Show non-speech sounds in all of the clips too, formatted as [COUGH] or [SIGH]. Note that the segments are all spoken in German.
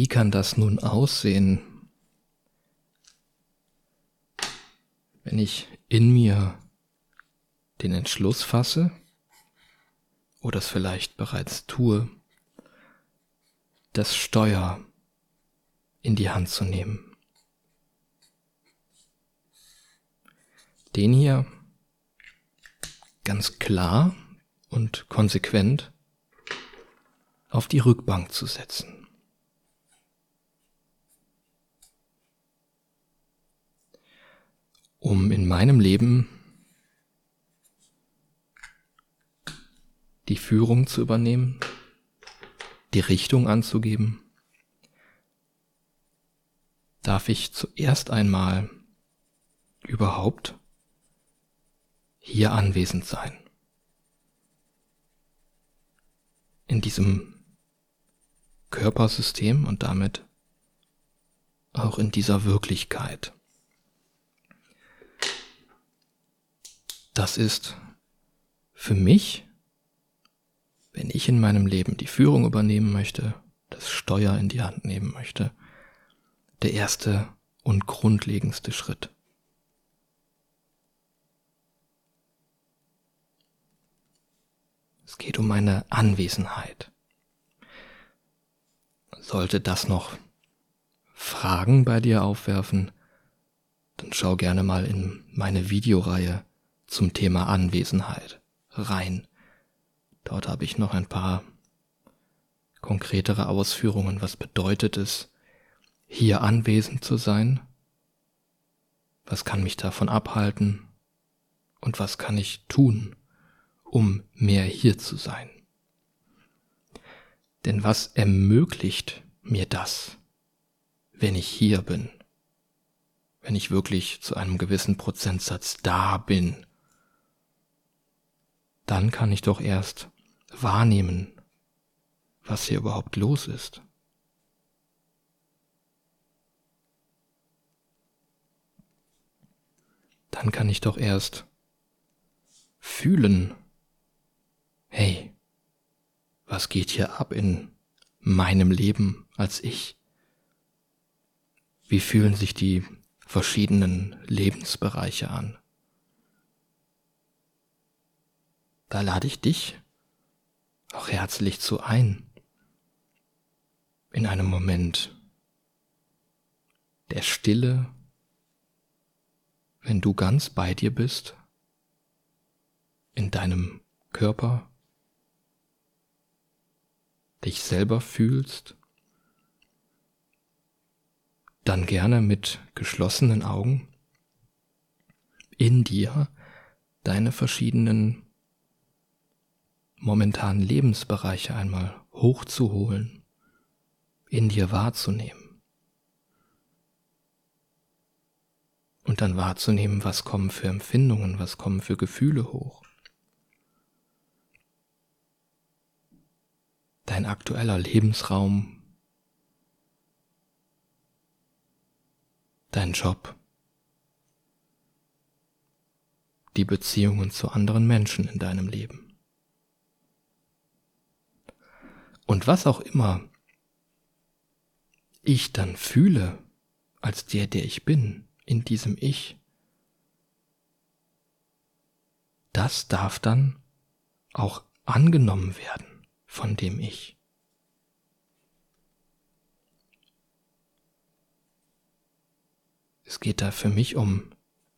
Wie kann das nun aussehen, wenn ich in mir den Entschluss fasse oder es vielleicht bereits tue, das Steuer in die Hand zu nehmen. Den hier ganz klar und konsequent auf die Rückbank zu setzen. Um in meinem Leben die Führung zu übernehmen, die Richtung anzugeben, darf ich zuerst einmal überhaupt hier anwesend sein. In diesem Körpersystem und damit auch in dieser Wirklichkeit. Das ist für mich wenn ich in meinem Leben die Führung übernehmen möchte, das Steuer in die Hand nehmen möchte, der erste und grundlegendste Schritt. Es geht um meine Anwesenheit. Sollte das noch Fragen bei dir aufwerfen, dann schau gerne mal in meine Videoreihe zum Thema Anwesenheit rein. Dort habe ich noch ein paar konkretere Ausführungen. Was bedeutet es, hier anwesend zu sein? Was kann mich davon abhalten? Und was kann ich tun, um mehr hier zu sein? Denn was ermöglicht mir das, wenn ich hier bin? Wenn ich wirklich zu einem gewissen Prozentsatz da bin dann kann ich doch erst wahrnehmen, was hier überhaupt los ist. Dann kann ich doch erst fühlen, hey, was geht hier ab in meinem Leben als ich? Wie fühlen sich die verschiedenen Lebensbereiche an? Da lade ich dich auch herzlich zu ein. In einem Moment der Stille, wenn du ganz bei dir bist, in deinem Körper, dich selber fühlst, dann gerne mit geschlossenen Augen in dir deine verschiedenen momentanen Lebensbereiche einmal hochzuholen, in dir wahrzunehmen. Und dann wahrzunehmen, was kommen für Empfindungen, was kommen für Gefühle hoch. Dein aktueller Lebensraum, dein Job, die Beziehungen zu anderen Menschen in deinem Leben. Und was auch immer ich dann fühle als der, der ich bin, in diesem Ich, das darf dann auch angenommen werden von dem Ich. Es geht da für mich um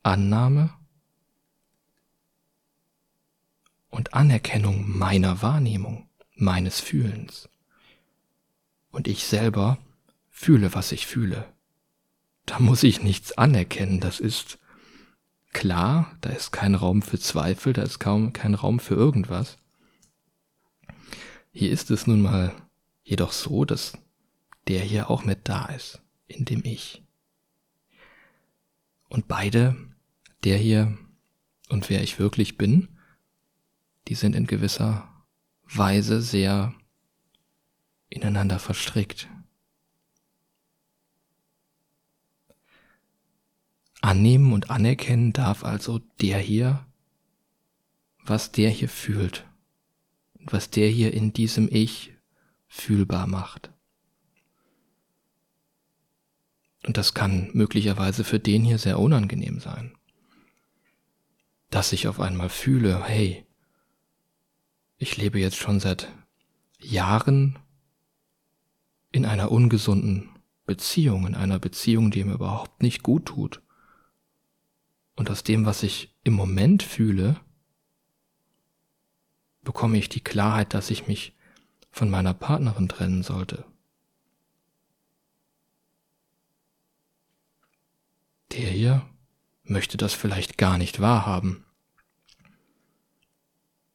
Annahme und Anerkennung meiner Wahrnehmung meines Fühlens. Und ich selber fühle, was ich fühle. Da muss ich nichts anerkennen, das ist klar, da ist kein Raum für Zweifel, da ist kaum kein Raum für irgendwas. Hier ist es nun mal jedoch so, dass der hier auch mit da ist, in dem Ich. Und beide, der hier und wer ich wirklich bin, die sind in gewisser Weise sehr ineinander verstrickt. Annehmen und anerkennen darf also der hier, was der hier fühlt und was der hier in diesem Ich fühlbar macht. Und das kann möglicherweise für den hier sehr unangenehm sein. Dass ich auf einmal fühle, hey, ich lebe jetzt schon seit Jahren in einer ungesunden Beziehung, in einer Beziehung, die mir überhaupt nicht gut tut. Und aus dem, was ich im Moment fühle, bekomme ich die Klarheit, dass ich mich von meiner Partnerin trennen sollte. Der hier möchte das vielleicht gar nicht wahrhaben.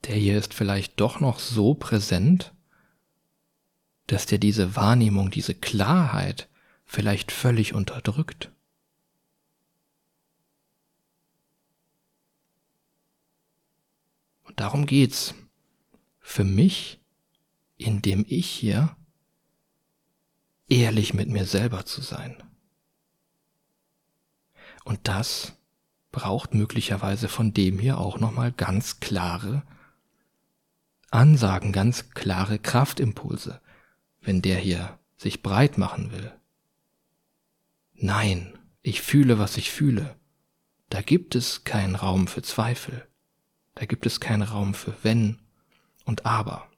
Der hier ist vielleicht doch noch so präsent, dass der diese Wahrnehmung, diese Klarheit vielleicht völlig unterdrückt. Und darum geht's für mich, indem ich hier ehrlich mit mir selber zu sein. Und das braucht möglicherweise von dem hier auch nochmal ganz klare Ansagen, ganz klare Kraftimpulse, wenn der hier sich breit machen will. Nein, ich fühle, was ich fühle. Da gibt es keinen Raum für Zweifel. Da gibt es keinen Raum für wenn und aber.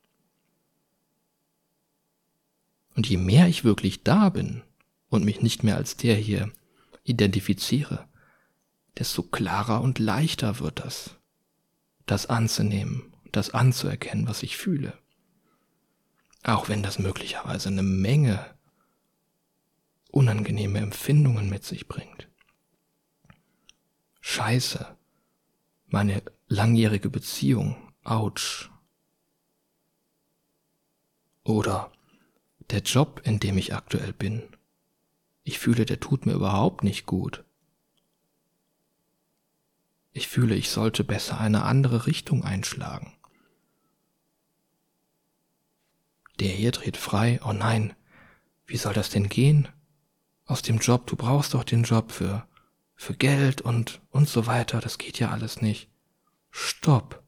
Und je mehr ich wirklich da bin und mich nicht mehr als der hier identifiziere, desto klarer und leichter wird das, das anzunehmen, das anzuerkennen, was ich fühle. Auch wenn das möglicherweise eine Menge unangenehme Empfindungen mit sich bringt. Scheiße, meine langjährige Beziehung, ouch. Oder der Job, in dem ich aktuell bin, ich fühle, der tut mir überhaupt nicht gut. Ich fühle, ich sollte besser eine andere Richtung einschlagen. Der hier dreht frei, oh nein, wie soll das denn gehen? Aus dem Job, du brauchst doch den Job für, für Geld und, und so weiter, das geht ja alles nicht. Stopp.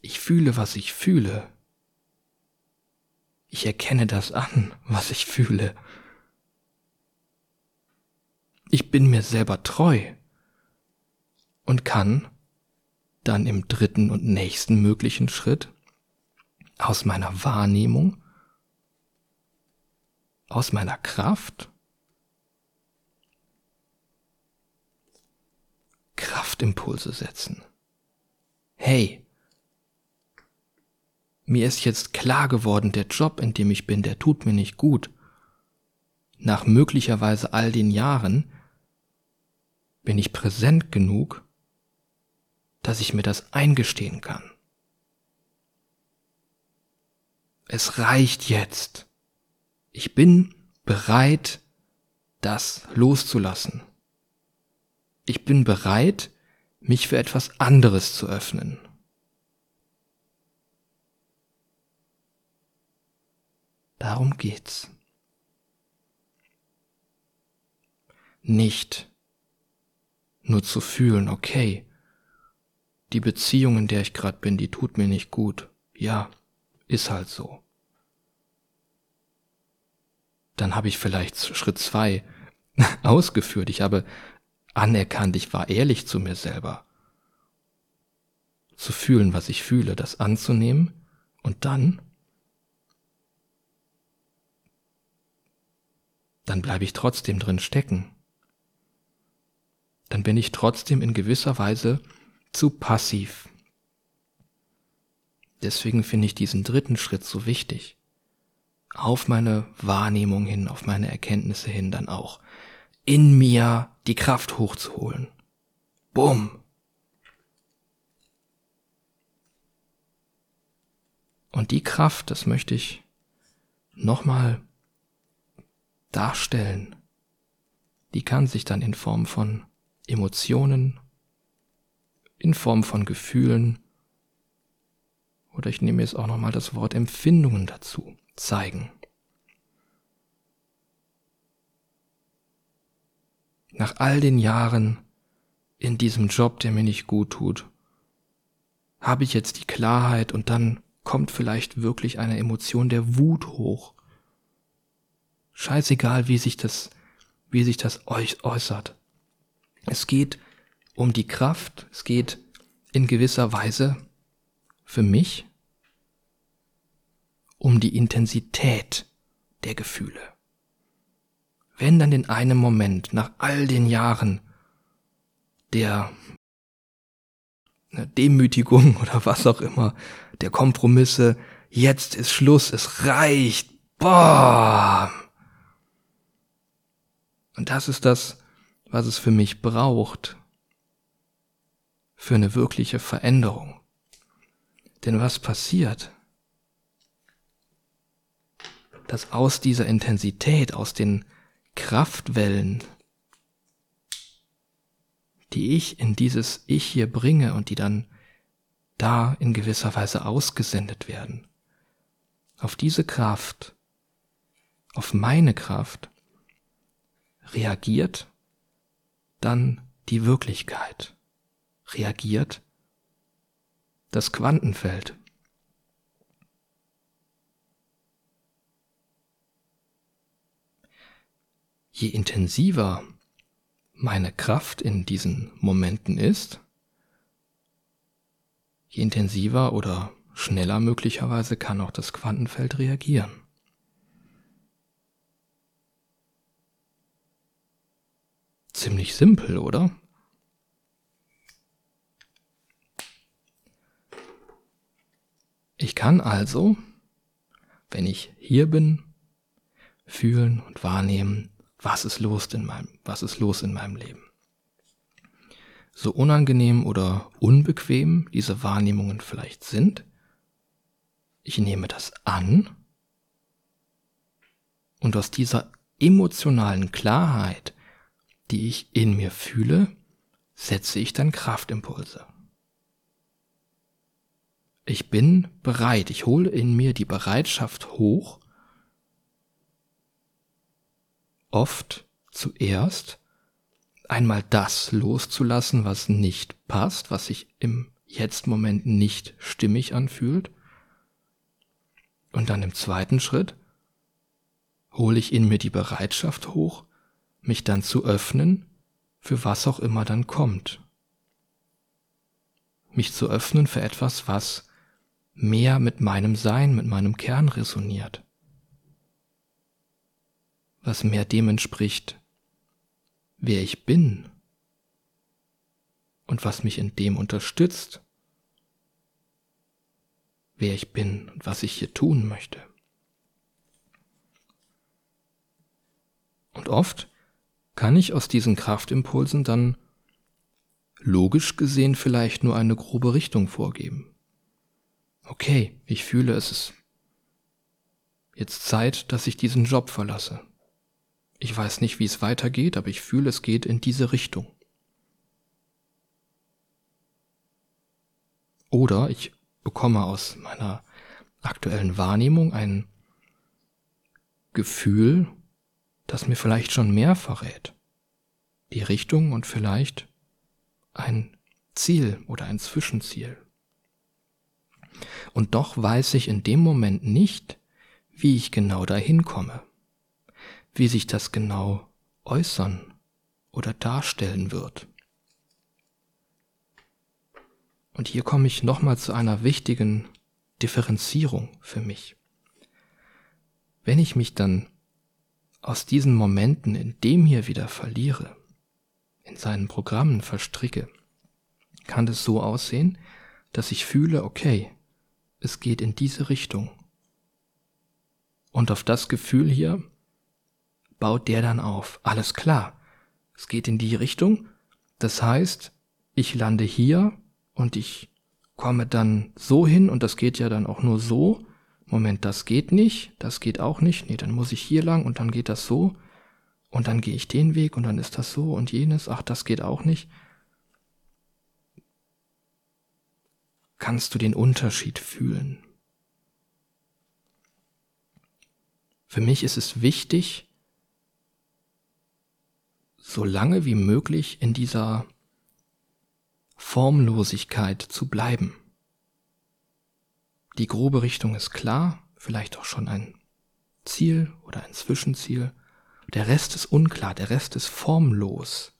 Ich fühle, was ich fühle. Ich erkenne das an, [LAUGHS] was ich fühle. Ich bin mir selber treu und kann dann im dritten und nächsten möglichen Schritt aus meiner Wahrnehmung, aus meiner Kraft, Kraftimpulse setzen. Hey, mir ist jetzt klar geworden, der Job, in dem ich bin, der tut mir nicht gut. Nach möglicherweise all den Jahren bin ich präsent genug, dass ich mir das eingestehen kann. Es reicht jetzt. Ich bin bereit, das loszulassen. Ich bin bereit, mich für etwas anderes zu öffnen. Darum geht's. Nicht nur zu fühlen, okay, die Beziehung, in der ich gerade bin, die tut mir nicht gut. Ja, ist halt so. Dann habe ich vielleicht Schritt zwei [LAUGHS] ausgeführt. Ich habe anerkannt, ich war ehrlich zu mir selber. Zu fühlen, was ich fühle, das anzunehmen und dann, dann bleibe ich trotzdem drin stecken dann bin ich trotzdem in gewisser Weise zu passiv. Deswegen finde ich diesen dritten Schritt so wichtig. Auf meine Wahrnehmung hin, auf meine Erkenntnisse hin dann auch in mir die Kraft hochzuholen. Bumm. Und die Kraft, das möchte ich nochmal darstellen, die kann sich dann in Form von Emotionen in Form von Gefühlen oder ich nehme jetzt auch nochmal das Wort Empfindungen dazu zeigen. Nach all den Jahren in diesem Job, der mir nicht gut tut, habe ich jetzt die Klarheit und dann kommt vielleicht wirklich eine Emotion der Wut hoch. Scheißegal, wie sich das wie sich das euch äußert. Es geht um die Kraft, es geht in gewisser Weise für mich um die Intensität der Gefühle. Wenn dann in einem Moment, nach all den Jahren der Demütigung [LAUGHS] oder was auch immer, der Kompromisse, jetzt ist Schluss, es reicht, boah. Und das ist das, was es für mich braucht, für eine wirkliche Veränderung. Denn was passiert? Dass aus dieser Intensität, aus den Kraftwellen, die ich in dieses Ich hier bringe und die dann da in gewisser Weise ausgesendet werden, auf diese Kraft, auf meine Kraft, reagiert dann die Wirklichkeit, reagiert das Quantenfeld. Je intensiver meine Kraft in diesen Momenten ist, je intensiver oder schneller möglicherweise kann auch das Quantenfeld reagieren. Ziemlich simpel, oder? Ich kann also, wenn ich hier bin, fühlen und wahrnehmen, was ist los in meinem, was ist los in meinem Leben. So unangenehm oder unbequem diese Wahrnehmungen vielleicht sind, ich nehme das an und aus dieser emotionalen Klarheit die ich in mir fühle, setze ich dann Kraftimpulse. Ich bin bereit, ich hole in mir die Bereitschaft hoch, oft zuerst einmal das loszulassen, was nicht passt, was sich im Jetzt-Moment nicht stimmig anfühlt. Und dann im zweiten Schritt hole ich in mir die Bereitschaft hoch, mich dann zu öffnen für was auch immer dann kommt. Mich zu öffnen für etwas, was mehr mit meinem Sein, mit meinem Kern resoniert. Was mehr dem entspricht, wer ich bin und was mich in dem unterstützt, wer ich bin und was ich hier tun möchte. Und oft kann ich aus diesen Kraftimpulsen dann logisch gesehen vielleicht nur eine grobe Richtung vorgeben. Okay, ich fühle, es ist jetzt Zeit, dass ich diesen Job verlasse. Ich weiß nicht, wie es weitergeht, aber ich fühle, es geht in diese Richtung. Oder ich bekomme aus meiner aktuellen Wahrnehmung ein Gefühl, das mir vielleicht schon mehr verrät. Die Richtung und vielleicht ein Ziel oder ein Zwischenziel. Und doch weiß ich in dem Moment nicht, wie ich genau dahin komme, wie sich das genau äußern oder darstellen wird. Und hier komme ich nochmal zu einer wichtigen Differenzierung für mich. Wenn ich mich dann aus diesen Momenten in dem hier wieder verliere, in seinen Programmen verstricke, kann es so aussehen, dass ich fühle, okay, es geht in diese Richtung. Und auf das Gefühl hier baut der dann auf. Alles klar. Es geht in die Richtung. Das heißt, ich lande hier und ich komme dann so hin und das geht ja dann auch nur so. Moment, das geht nicht, das geht auch nicht, nee, dann muss ich hier lang und dann geht das so und dann gehe ich den Weg und dann ist das so und jenes, ach, das geht auch nicht. Kannst du den Unterschied fühlen? Für mich ist es wichtig, so lange wie möglich in dieser Formlosigkeit zu bleiben. Die grobe Richtung ist klar, vielleicht auch schon ein Ziel oder ein Zwischenziel. Der Rest ist unklar, der Rest ist formlos.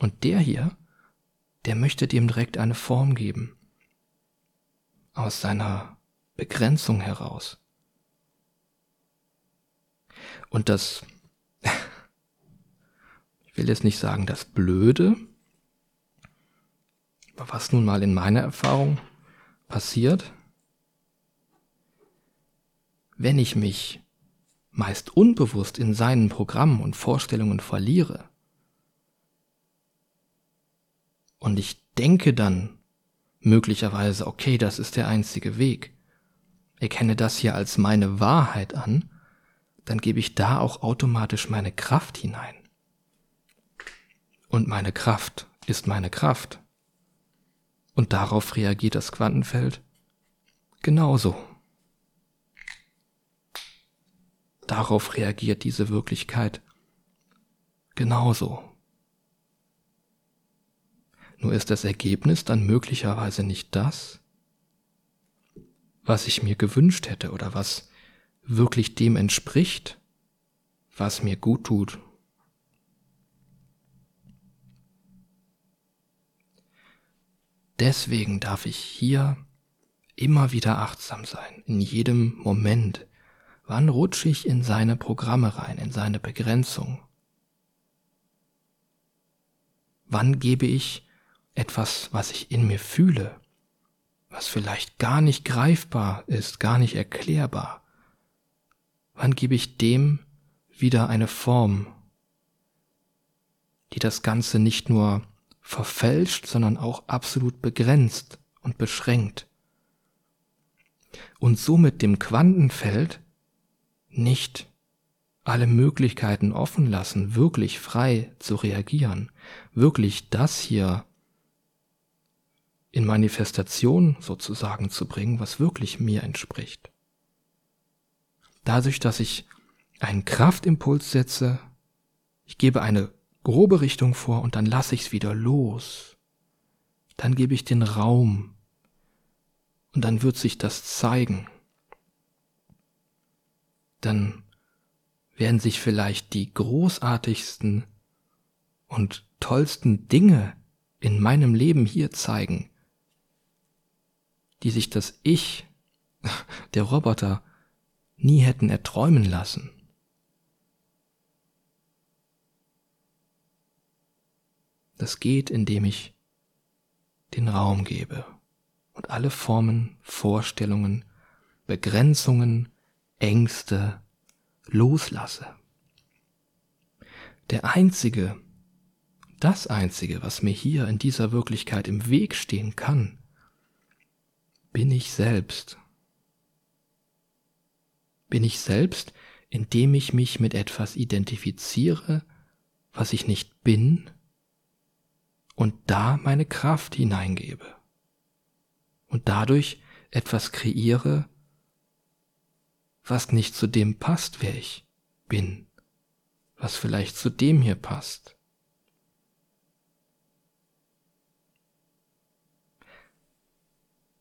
Und der hier, der möchte dem direkt eine Form geben. Aus seiner Begrenzung heraus. Und das, ich will jetzt nicht sagen das Blöde, was nun mal in meiner Erfahrung passiert, wenn ich mich meist unbewusst in seinen Programmen und Vorstellungen verliere und ich denke dann möglicherweise, okay, das ist der einzige Weg, erkenne das hier als meine Wahrheit an, dann gebe ich da auch automatisch meine Kraft hinein. Und meine Kraft ist meine Kraft. Und darauf reagiert das Quantenfeld genauso. Darauf reagiert diese Wirklichkeit genauso. Nur ist das Ergebnis dann möglicherweise nicht das, was ich mir gewünscht hätte oder was wirklich dem entspricht, was mir gut tut Deswegen darf ich hier immer wieder achtsam sein, in jedem Moment. Wann rutsche ich in seine Programme rein, in seine Begrenzung? Wann gebe ich etwas, was ich in mir fühle, was vielleicht gar nicht greifbar ist, gar nicht erklärbar? Wann gebe ich dem wieder eine Form, die das Ganze nicht nur verfälscht, sondern auch absolut begrenzt und beschränkt. Und somit dem Quantenfeld nicht alle Möglichkeiten offen lassen, wirklich frei zu reagieren, wirklich das hier in Manifestation sozusagen zu bringen, was wirklich mir entspricht. Dadurch, dass ich einen Kraftimpuls setze, ich gebe eine grobe Richtung vor und dann lasse ich es wieder los. Dann gebe ich den Raum und dann wird sich das zeigen. Dann werden sich vielleicht die großartigsten und tollsten Dinge in meinem Leben hier zeigen, die sich das Ich, [LAUGHS] der Roboter, nie hätten erträumen lassen. Das geht, indem ich den Raum gebe und alle Formen, Vorstellungen, Begrenzungen, Ängste loslasse. Der einzige, das einzige, was mir hier in dieser Wirklichkeit im Weg stehen kann, bin ich selbst. Bin ich selbst, indem ich mich mit etwas identifiziere, was ich nicht bin und da meine Kraft hineingebe und dadurch etwas kreiere, was nicht zu dem passt, wer ich bin, was vielleicht zu dem hier passt.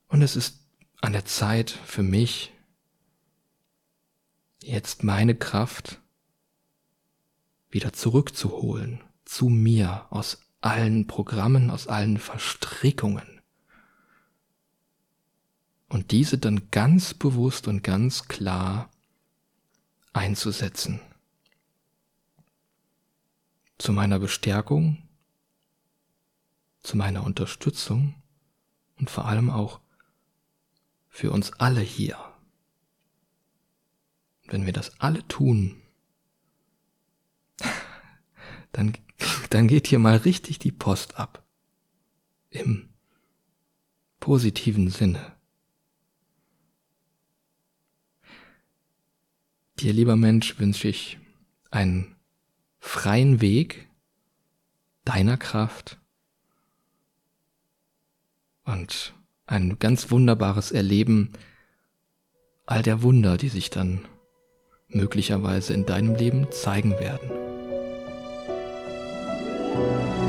Und es ist an der Zeit für mich, jetzt meine Kraft wieder zurückzuholen zu mir aus allen Programmen, aus allen Verstrickungen. Und diese dann ganz bewusst und ganz klar einzusetzen. Zu meiner Bestärkung, zu meiner Unterstützung und vor allem auch für uns alle hier. Wenn wir das alle tun, [LAUGHS] dann dann geht hier mal richtig die Post ab. Im positiven Sinne. Dir, lieber Mensch, wünsche ich einen freien Weg deiner Kraft und ein ganz wunderbares Erleben all der Wunder, die sich dann möglicherweise in deinem Leben zeigen werden. Thank you.